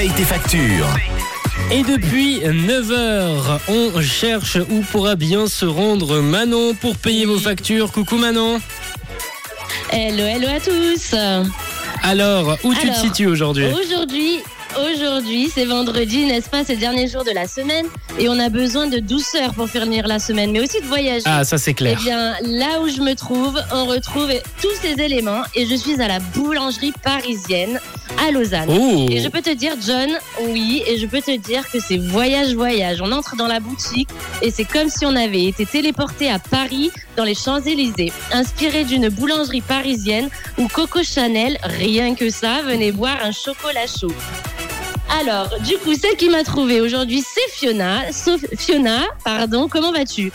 paye tes factures Et depuis 9h, on cherche où pourra bien se rendre Manon pour payer vos factures. Coucou Manon. Hello, hello à tous. Alors, où tu te situes aujourd'hui? Aujourd'hui, aujourd'hui, c'est vendredi, n'est-ce pas? C'est le dernier jour de la semaine et on a besoin de douceur pour finir la semaine, mais aussi de voyager. Ah, ça c'est Eh clair. bien, là où je me trouve, on retrouve tous ces éléments et je suis à la boulangerie parisienne à Lausanne. Oh Et je peux te dire, John, oui, et je peux te dire que c'est voyage, voyage. On entre dans la boutique et c'est comme si on avait été téléporté à Paris dans les Champs-Élysées, inspiré d'une boulangerie parisienne où Coco Chanel, rien que ça, venait boire un chocolat chaud. Alors, du coup, celle qui m'a trouvé aujourd'hui, c'est Fiona. Fiona, pardon, comment vas-tu?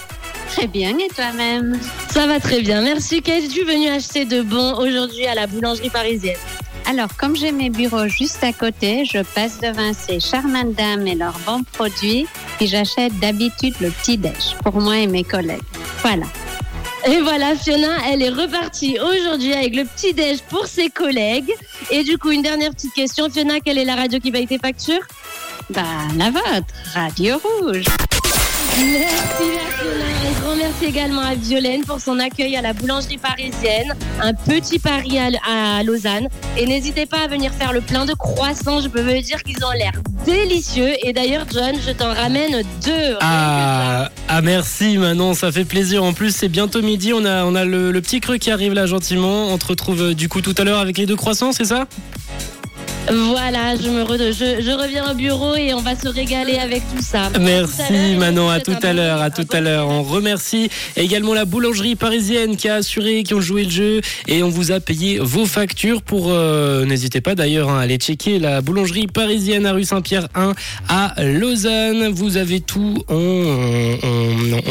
Très bien, et toi-même? Ça va très bien, merci. Qu'es-tu venu acheter de bon aujourd'hui à la boulangerie parisienne? Alors, comme j'ai mes bureaux juste à côté, je passe devant ces charmantes dames et leurs bons produits, puis j'achète d'habitude le petit-déj pour moi et mes collègues. Voilà. Et voilà, Fiona, elle est repartie aujourd'hui avec le petit déj pour ses collègues. Et du coup, une dernière petite question, Fiona, quelle est la radio qui paye tes factures Bah, la vôtre, Radio Rouge. Merci, Fiona. Un grand merci également à Violaine pour son accueil à la boulangerie parisienne. Un petit pari à, à Lausanne. Et n'hésitez pas à venir faire le plein de croissants. Je peux vous dire qu'ils ont l'air délicieux. Et d'ailleurs, John, je t'en ramène deux. Ah, ah, merci Manon, ça fait plaisir. En plus, c'est bientôt midi. On a, le, le petit creux qui arrive là gentiment. On te retrouve euh, du coup tout à l'heure avec les deux croissants, c'est ça? Voilà, je, me re- je, je reviens au bureau et on va se régaler avec tout ça. Tout Merci Manon, à tout à l'heure, à tout à l'heure. On remercie également la boulangerie parisienne qui a assuré, qui ont joué le jeu et on vous a payé vos factures pour. euh, N'hésitez pas d'ailleurs hein, à aller checker la boulangerie parisienne à rue Saint-Pierre 1 à Lausanne. Vous avez tout en, en-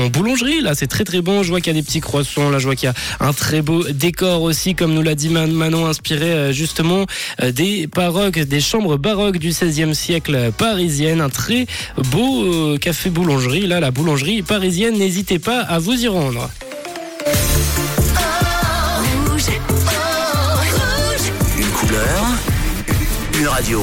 en- en boulangerie là, c'est très très bon. Je vois qu'il y a des petits croissants, là je vois qu'il y a un très beau décor aussi, comme nous l'a dit Man- Manon, inspiré euh, justement euh, des des chambres baroques du 16e siècle parisienne. Un très beau euh, café boulangerie, là, la boulangerie parisienne. N'hésitez pas à vous y rendre. Une couleur, une radio.